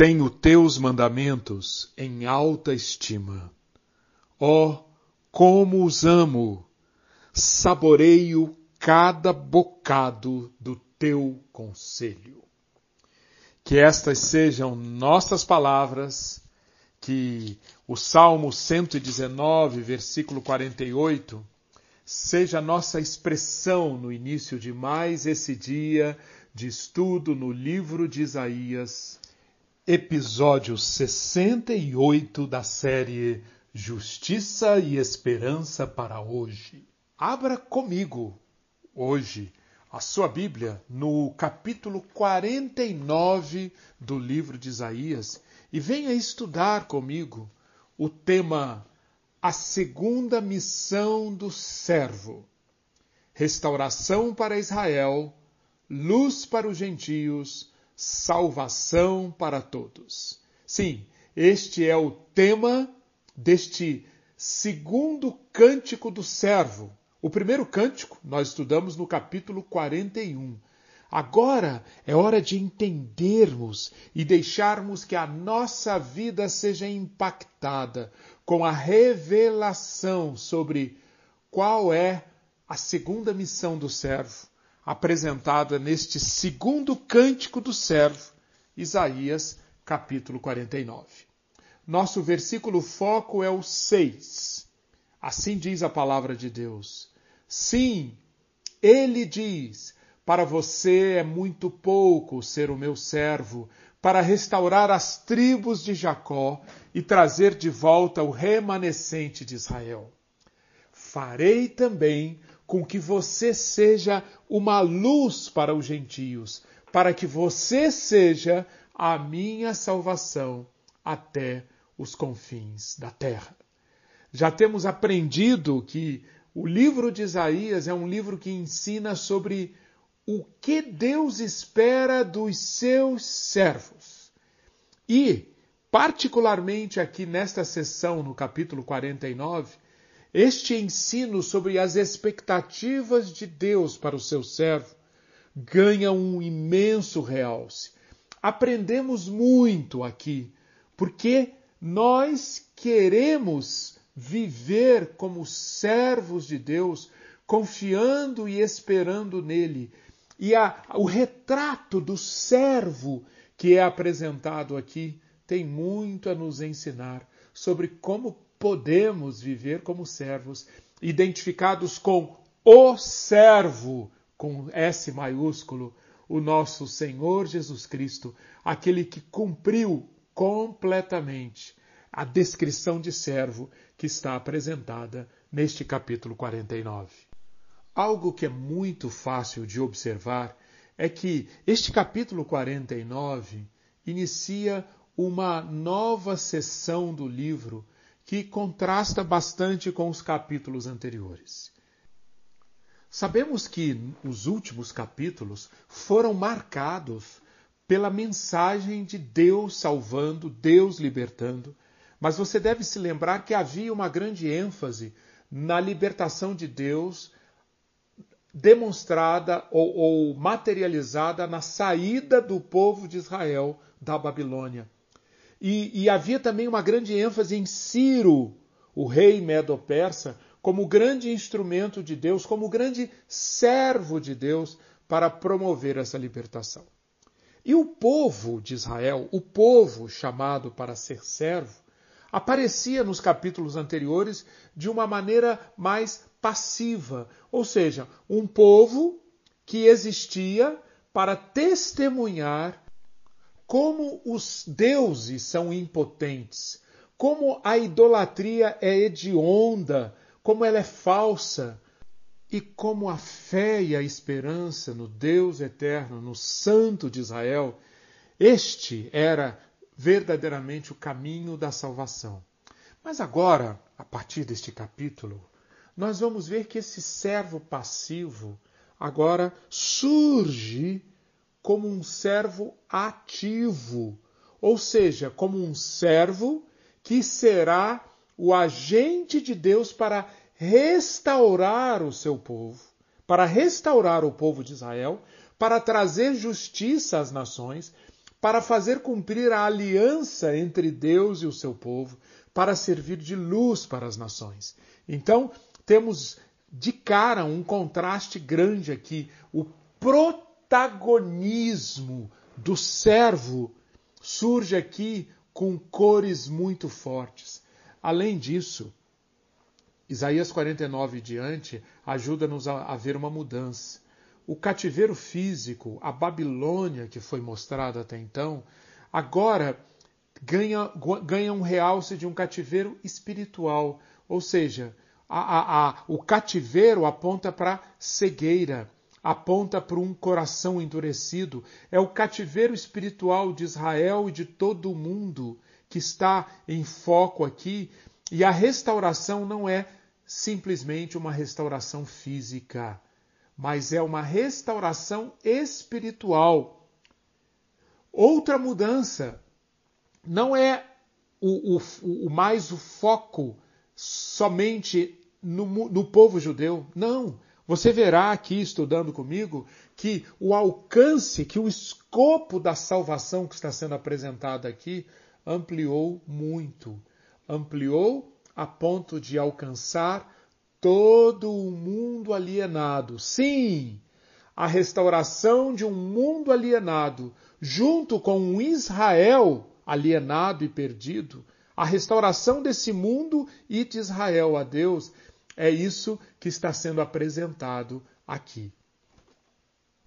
Tenho teus mandamentos em alta estima. Ó, oh, como os amo! Saboreio cada bocado do teu conselho. Que estas sejam nossas palavras, que o Salmo 119, versículo 48, seja nossa expressão no início de mais esse dia de estudo no livro de Isaías, episódio 68 da série Justiça e Esperança para hoje. Abra comigo hoje a sua Bíblia no capítulo 49 do livro de Isaías e venha estudar comigo o tema A segunda missão do servo. Restauração para Israel, luz para os gentios, salvação para todos. Sim, este é o tema deste segundo cântico do servo. O primeiro cântico nós estudamos no capítulo 41. Agora é hora de entendermos e deixarmos que a nossa vida seja impactada com a revelação sobre qual é a segunda missão do servo, apresentada neste segundo cântico do servo, Isaías, capítulo 49. Nosso versículo foco é o 6. Assim diz a palavra de Deus. Sim, ele diz: Para você é muito pouco ser o meu servo, para restaurar as tribos de Jacó e trazer de volta o remanescente de Israel. Farei também com que você seja uma luz para os gentios, para que você seja a minha salvação até os confins da terra. Já temos aprendido que o livro de Isaías é um livro que ensina sobre o que Deus espera dos seus servos. E, particularmente aqui nesta sessão, no capítulo 49, este ensino sobre as expectativas de Deus para o seu servo ganha um imenso realce. Aprendemos muito aqui, porque nós queremos viver como servos de Deus, confiando e esperando nele. E a, o retrato do servo que é apresentado aqui tem muito a nos ensinar sobre como podemos viver como servos, identificados com o servo, com S maiúsculo, o nosso Senhor Jesus Cristo, aquele que cumpriu completamente a descrição de servo que está apresentada neste capítulo 49. Algo que é muito fácil de observar é que este capítulo 49 inicia uma nova sessão do livro que contrasta bastante com os capítulos anteriores. Sabemos que os últimos capítulos foram marcados pela mensagem de Deus salvando, Deus libertando, mas você deve se lembrar que havia uma grande ênfase na libertação de Deus demonstrada ou, ou, materializada na saída do povo de Israel da Babilônia. E, e havia também uma grande ênfase em Ciro, o rei medo-persa, como grande instrumento de Deus, como grande servo de Deus para promover essa libertação. E o povo de Israel, o povo chamado para ser servo, aparecia nos capítulos anteriores de uma maneira mais passiva, ou seja, um povo que existia para testemunhar como os deuses são impotentes, como a idolatria é hedionda, como ela é falsa, e como a fé e a esperança no Deus eterno, no Santo de Israel, este era verdadeiramente o caminho da salvação. Mas agora, a partir deste capítulo, nós vamos ver que esse servo passivo agora surge como um servo ativo, ou seja, como um servo que será o agente de Deus para restaurar o seu povo, para restaurar o povo de Israel, para trazer justiça às nações, para fazer cumprir a aliança entre Deus e o seu povo, para servir de luz para as nações. Então, temos de cara um contraste grande aqui. O protagonismo do servo surge aqui com cores muito fortes. Além disso, Isaías 49 e diante ajuda-nos a, a ver uma mudança. O cativeiro físico, a Babilônia que foi mostrada até então, agora ganha, ganha um realce de um cativeiro espiritual. Ou seja, a, a, a, o cativeiro aponta para cegueira, aponta para um coração endurecido. É o cativeiro espiritual de Israel e de todo o mundo que está em foco aqui. E a restauração não é simplesmente uma restauração física, mas é uma restauração espiritual. Outra mudança não é o, o, o mais o foco somente no, no povo judeu. Não. Você verá aqui, estudando comigo, que o alcance, que o escopo da salvação que está sendo apresentada aqui ampliou muito. Ampliou a ponto de alcançar todo o mundo alienado. Sim, a restauração de um mundo alienado, junto com um Israel alienado e perdido, a restauração desse mundo e de Israel a Deus, é isso que está sendo apresentado aqui.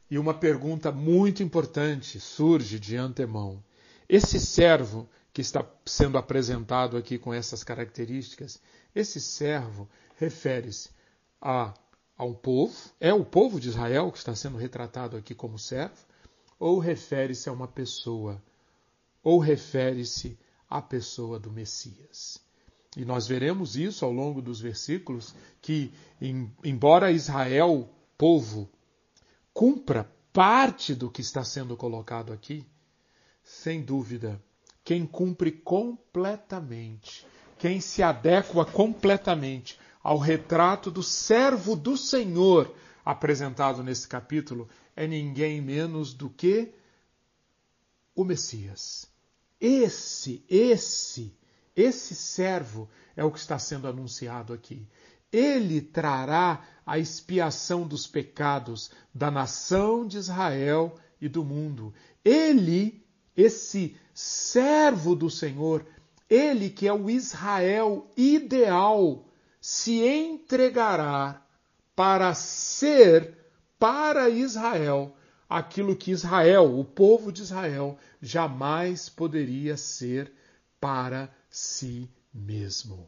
E uma pergunta muito importante surge de antemão. Esse servo que está sendo apresentado aqui com essas características, esse servo refere-se a, a um povo, é o povo de Israel que está sendo retratado aqui como servo, ou refere-se a uma pessoa, ou refere-se à pessoa do Messias. E nós veremos isso ao longo dos versículos, que, embora Israel, povo, cumpra parte do que está sendo colocado aqui, sem dúvida, quem cumpre completamente, quem se adequa completamente ao retrato do servo do Senhor apresentado nesse capítulo, é ninguém menos do que o Messias. Esse, esse, esse servo é o que está sendo anunciado aqui. Ele trará a expiação dos pecados da nação de Israel e do mundo. Ele, esse servo do Senhor, ele que é o Israel ideal, se entregará para ser para Israel aquilo que Israel, o povo de Israel, jamais poderia ser para si mesmo.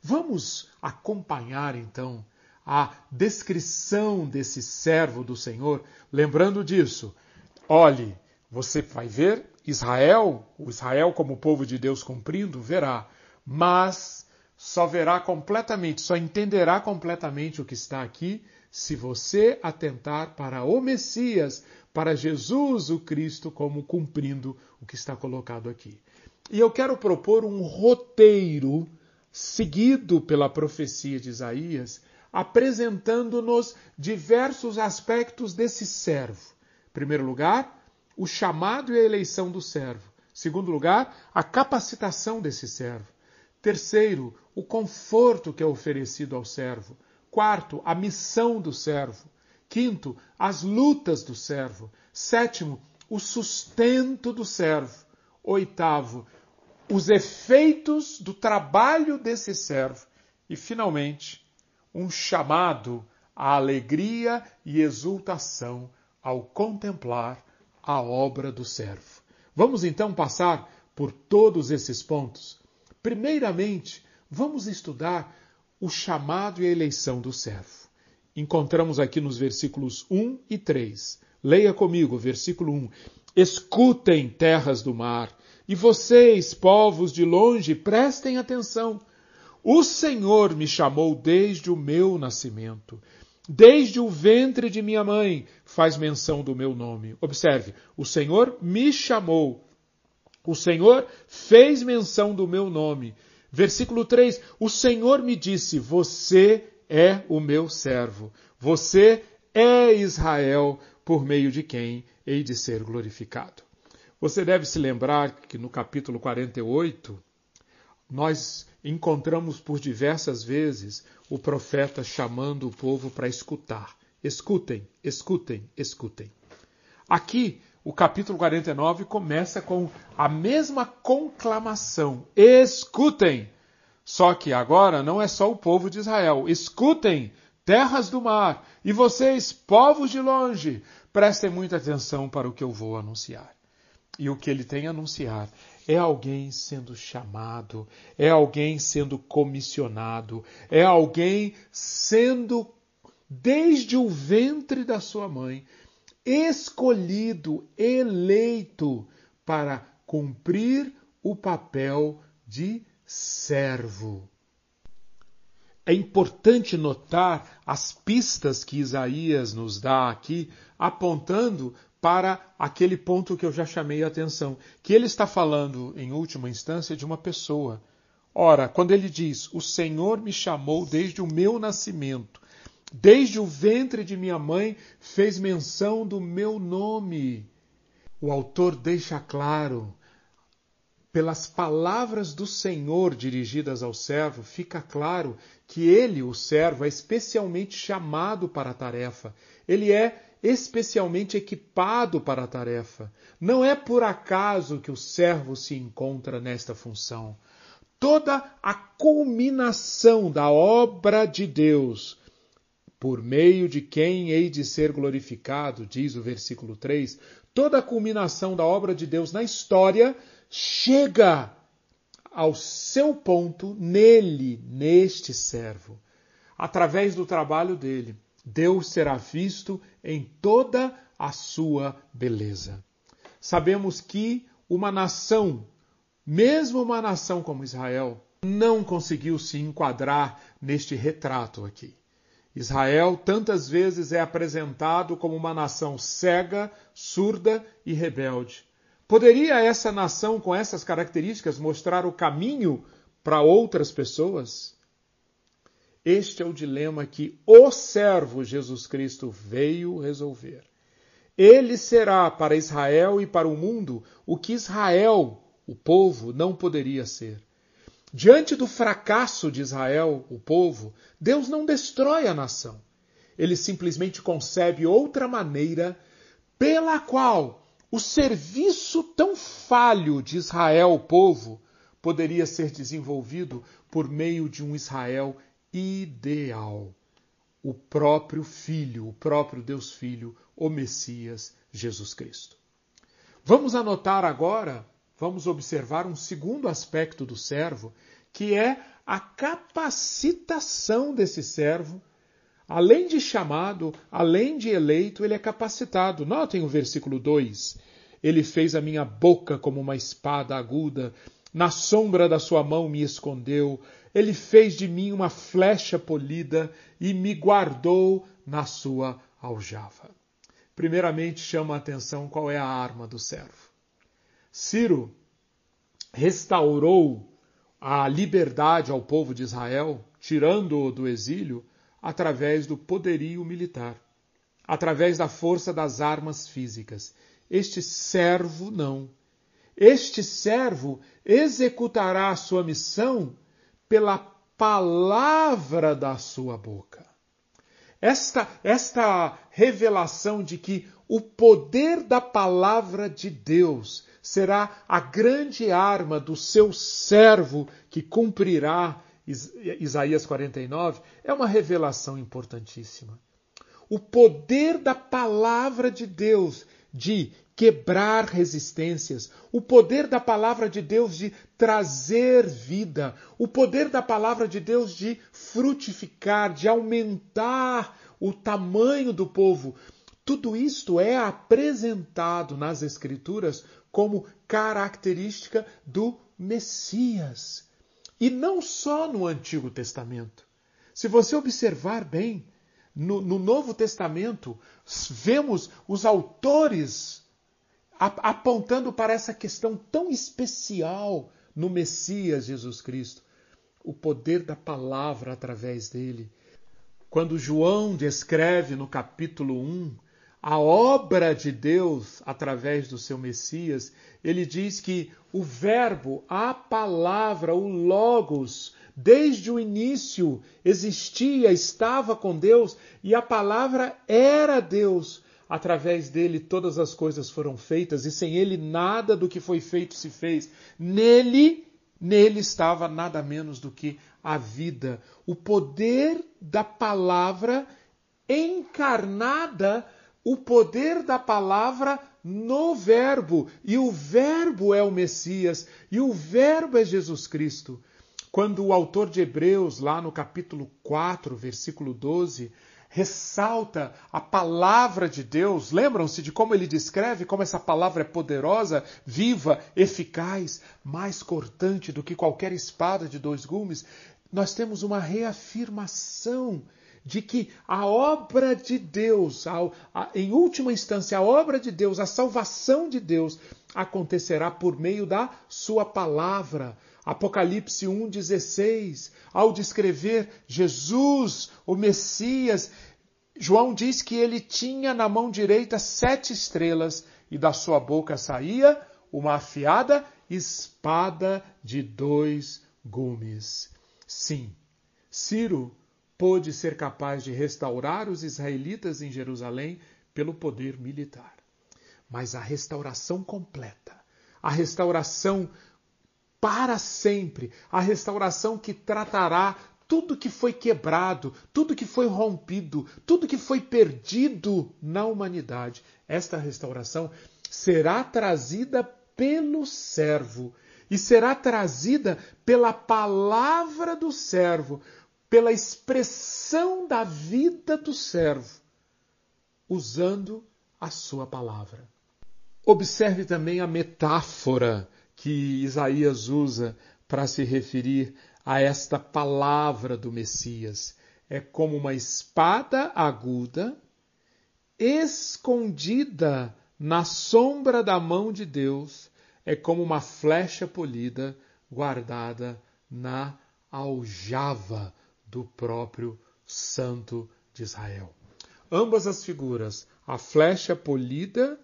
Vamos acompanhar então a descrição desse servo do Senhor, lembrando disso. Olhe, você vai ver Israel, o Israel como povo de Deus cumprindo, verá, mas só verá completamente, só entenderá completamente o que está aqui se você atentar para o Messias, para Jesus o Cristo, como cumprindo o que está colocado aqui. E eu quero propor um roteiro seguido pela profecia de Isaías, apresentando-nos diversos aspectos desse servo. Em primeiro lugar, o chamado e a eleição do servo. Segundo lugar, a capacitação desse servo. Terceiro, o conforto que é oferecido ao servo. Quarto, a missão do servo. Quinto, as lutas do servo. Sétimo, o sustento do servo. Oitavo, os efeitos do trabalho desse servo. E, finalmente, um chamado à alegria e exultação ao contemplar a obra do servo. Vamos então passar por todos esses pontos. Primeiramente, vamos estudar o chamado e a eleição do servo. Encontramos aqui nos versículos 1 e 3. Leia comigo, versículo 1. Escutem, terras do mar, e vocês, povos de longe, prestem atenção. O Senhor me chamou desde o meu nascimento. Desde o ventre de minha mãe faz menção do meu nome. Observe, o Senhor me chamou. O Senhor fez menção do meu nome. Versículo 3: O Senhor me disse: Você é o meu servo. Você é Israel, por meio de quem hei de ser glorificado. Você deve se lembrar que no capítulo 48, nós encontramos por diversas vezes o profeta chamando o povo para escutar. Escutem, escutem, escutem. Aqui, o capítulo 49 começa com a mesma conclamação: escutem. Só que agora não é só o povo de Israel. Escutem, terras do mar, e vocês, povos de longe, prestem muita atenção para o que eu vou anunciar. E o que ele tem a anunciar é alguém sendo chamado, é alguém sendo comissionado, é alguém sendo, desde o ventre da sua mãe, escolhido, eleito para cumprir o papel de servo. É importante notar as pistas que Isaías nos dá aqui, apontando para aquele ponto que eu já chamei a atenção, que ele está falando, em última instância, de uma pessoa. Ora, quando ele diz: O Senhor me chamou desde o meu nascimento, desde o ventre de minha mãe, fez menção do meu nome. O autor deixa claro pelas palavras do Senhor dirigidas ao servo, fica claro que ele, o servo, é especialmente chamado para a tarefa. Ele é especialmente equipado para a tarefa. Não é por acaso que o servo se encontra nesta função. Toda a culminação da obra de Deus, por meio de quem hei de ser glorificado, diz o versículo 3, toda a culminação da obra de Deus na história chega ao seu ponto nele, neste servo. Através do trabalho dele, Deus será visto em toda a sua beleza. Sabemos que uma nação, mesmo uma nação como Israel, não conseguiu se enquadrar neste retrato aqui. Israel tantas vezes é apresentado como uma nação cega, surda e rebelde. Poderia essa nação com essas características mostrar o caminho para outras pessoas? Este é o dilema que o servo Jesus Cristo veio resolver. Ele será para Israel e para o mundo o que Israel, o povo, não poderia ser. Diante do fracasso de Israel, o povo, Deus não destrói a nação. Ele simplesmente concebe outra maneira pela qual o serviço tão falho de Israel, o povo, poderia ser desenvolvido por meio de um Israel ideal. O próprio Filho, o próprio Deus Filho, o Messias, Jesus Cristo. Vamos anotar agora, vamos observar um segundo aspecto do servo, que é a capacitação desse servo Além de chamado, além de eleito, ele é capacitado. Notem o versículo 2. Ele fez a minha boca como uma espada aguda, na sombra da sua mão me escondeu. Ele fez de mim uma flecha polida e me guardou na sua aljava. Primeiramente chama a atenção qual é a arma do servo. Ciro restaurou a liberdade ao povo de Israel, tirando-o do exílio, através do poderio militar, através da força das armas físicas. Este servo não. Este servo executará a sua missão pela palavra da sua boca. Esta, esta revelação de que o poder da palavra de Deus será a grande arma do seu servo que cumprirá Isaías 49, é uma revelação importantíssima. O poder da palavra de Deus de quebrar resistências, o poder da palavra de Deus de trazer vida, o poder da palavra de Deus de frutificar, de aumentar o tamanho do povo. Tudo isto é apresentado nas Escrituras como característica do Messias. E não só no Antigo Testamento. Se você observar bem, no, no Novo Testamento, vemos os autores apontando para essa questão tão especial no Messias Jesus Cristo, o poder da palavra através dele. Quando João descreve no capítulo 1 a obra de Deus através do seu Messias, ele diz que o Verbo, a palavra, o Logos, desde o início existia, estava com Deus e a palavra era Deus. Através dele todas as coisas foram feitas e sem ele nada do que foi feito se fez. Nele, nele estava nada menos do que a vida, o poder da palavra encarnada o poder da palavra no Verbo. E o Verbo é o Messias, e o Verbo é Jesus Cristo. Quando o autor de Hebreus, lá no capítulo 4, versículo 12, ressalta a palavra de Deus, lembram-se de como ele descreve como essa palavra é poderosa, viva, eficaz, mais cortante do que qualquer espada de dois gumes? Nós temos uma reafirmação de que a obra de Deus, a, a, em última instância, a obra de Deus, a salvação de Deus, acontecerá por meio da Sua palavra. Apocalipse 1,16, ao descrever Jesus, o Messias, João diz que ele tinha na mão direita sete estrelas e da sua boca saía uma afiada espada de dois gumes. Sim, Ciro pôde ser capaz de restaurar os israelitas em Jerusalém pelo poder militar. Mas a restauração completa, a restauração para sempre, a restauração que tratará tudo que foi quebrado, tudo que foi rompido, tudo que foi perdido na humanidade. Esta restauração será trazida pelo servo e será trazida pela palavra do servo, pela expressão da vida do servo, usando a sua palavra. Observe também a metáfora que Isaías usa para se referir a esta palavra do Messias. É como uma espada aguda escondida na sombra da mão de Deus, é como uma flecha polida guardada na aljava do próprio Santo de Israel. Ambas as figuras, a flecha polida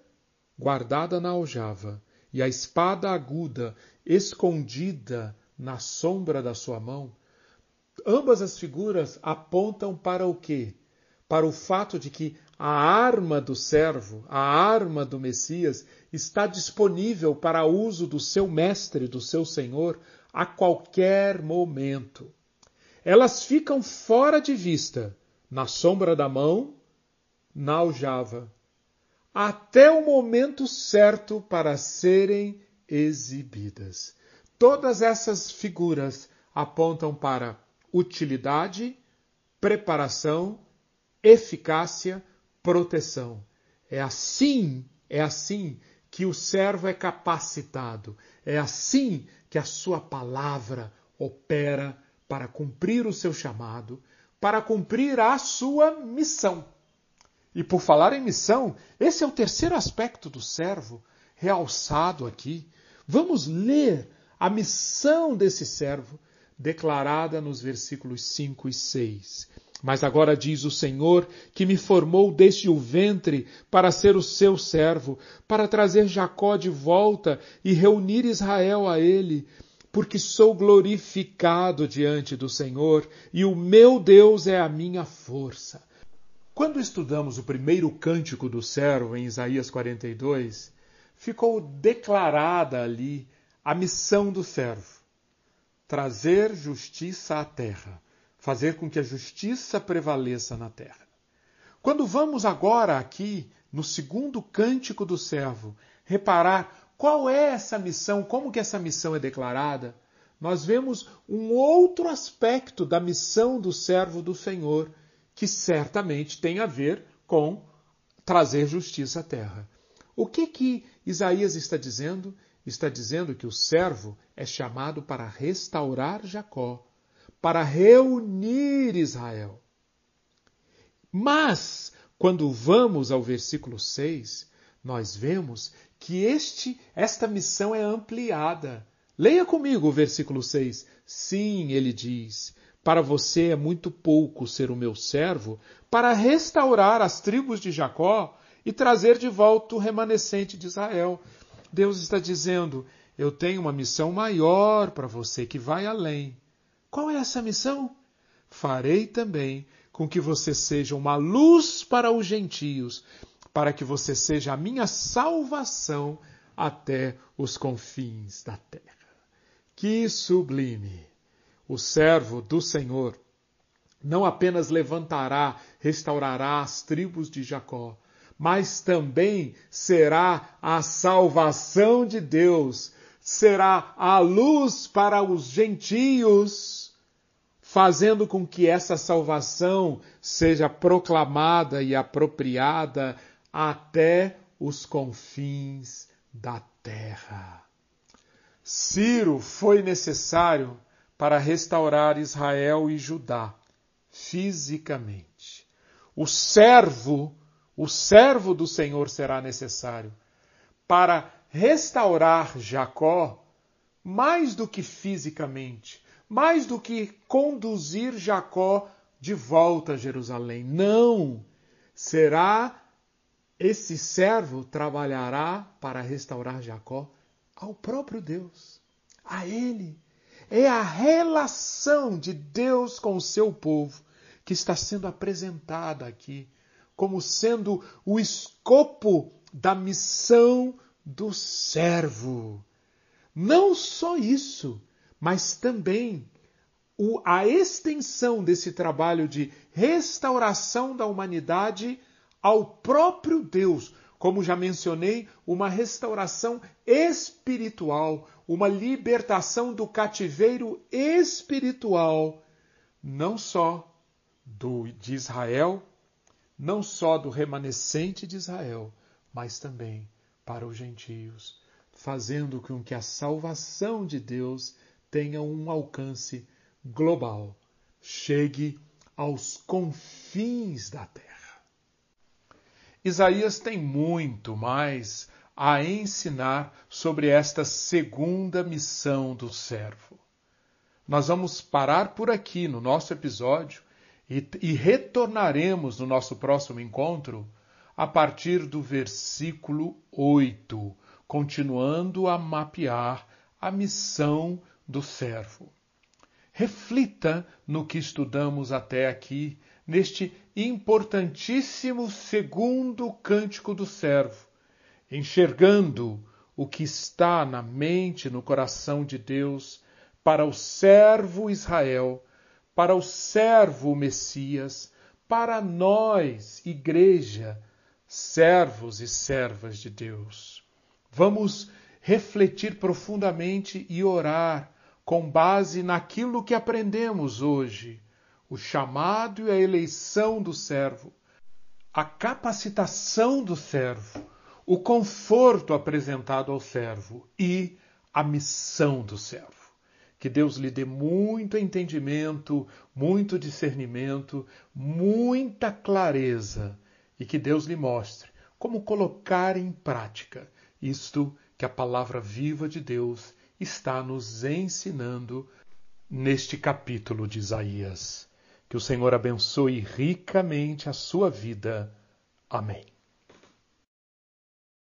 guardada na aljava e a espada aguda escondida na sombra da sua mão, ambas as figuras apontam para o quê? Para o fato de que a arma do servo, a arma do Messias, está disponível para uso do seu mestre, do seu senhor, a qualquer momento. Elas ficam fora de vista, na sombra da mão, na aljava, até o momento certo para serem exibidas. Todas essas figuras apontam para utilidade, preparação, eficácia, proteção. É assim, é assim que o servo é capacitado. É assim que a sua palavra opera para cumprir o seu chamado, para cumprir a sua missão. E por falar em missão, esse é o terceiro aspecto do servo realçado aqui. Vamos ler a missão desse servo declarada nos versículos 5 e 6. Mas agora diz o Senhor, que me formou desde o ventre para ser o seu servo, para trazer Jacó de volta e reunir Israel a ele porque sou glorificado diante do Senhor e o meu Deus é a minha força. Quando estudamos o primeiro cântico do servo em Isaías 42, ficou declarada ali a missão do servo: trazer justiça à terra, fazer com que a justiça prevaleça na terra. Quando vamos agora aqui no segundo cântico do servo reparar qual é essa missão? Como que essa missão é declarada? Nós vemos um outro aspecto da missão do servo do Senhor, que certamente tem a ver com trazer justiça à terra. O que que Isaías está dizendo? Está dizendo que o servo é chamado para restaurar Jacó, para reunir Israel. Mas, quando vamos ao versículo 6, nós vemos que este, esta missão é ampliada. Leia comigo o versículo 6. Sim, ele diz: Para você é muito pouco ser o meu servo, para restaurar as tribos de Jacó e trazer de volta o remanescente de Israel. Deus está dizendo: eu tenho uma missão maior para você que vai além. Qual é essa missão? Farei também com que você seja uma luz para os gentios, para que você seja a minha salvação até os confins da terra. Que sublime! O servo do Senhor não apenas levantará, restaurará as tribos de Jacó, mas também será a salvação de Deus, será a luz para os gentios, fazendo com que essa salvação seja proclamada e apropriada até os confins da terra. Ciro foi necessário para restaurar Israel e Judá fisicamente. O servo, o servo do Senhor será necessário para restaurar Jacó mais do que fisicamente, mais do que conduzir Jacó de volta a Jerusalém. Não! Será esse servo trabalhará para restaurar Jacó ao próprio Deus, a ele. É a relação de Deus com o seu povo que está sendo apresentada aqui como sendo o escopo da missão do servo. Não só isso, mas também a extensão desse trabalho de restauração da humanidade ao próprio Deus, como já mencionei, uma restauração espiritual, uma libertação do cativeiro espiritual, não só do, de Israel, não só do remanescente de Israel, mas também para os gentios, fazendo com que a salvação de Deus tenha um alcance global, chegue aos confins da terra. Isaías tem muito mais a ensinar sobre esta segunda missão do servo. Nós vamos parar por aqui no nosso episódio e, e retornaremos no nosso próximo encontro a partir do versículo 8, continuando a mapear a missão do servo. Reflita no que estudamos até aqui neste importantíssimo segundo cântico do servo, enxergando o que está na mente, no coração de Deus para o servo Israel, para o servo Messias, para nós, igreja, servos e servas de Deus. Vamos refletir profundamente e orar com base naquilo que aprendemos hoje o chamado e a eleição do servo, a capacitação do servo, o conforto apresentado ao servo e a missão do servo. Que Deus lhe dê muito entendimento, muito discernimento, muita clareza e que Deus lhe mostre como colocar em prática isto que a palavra viva de Deus está nos ensinando neste capítulo de Isaías. Que o Senhor abençoe ricamente a sua vida. Amém.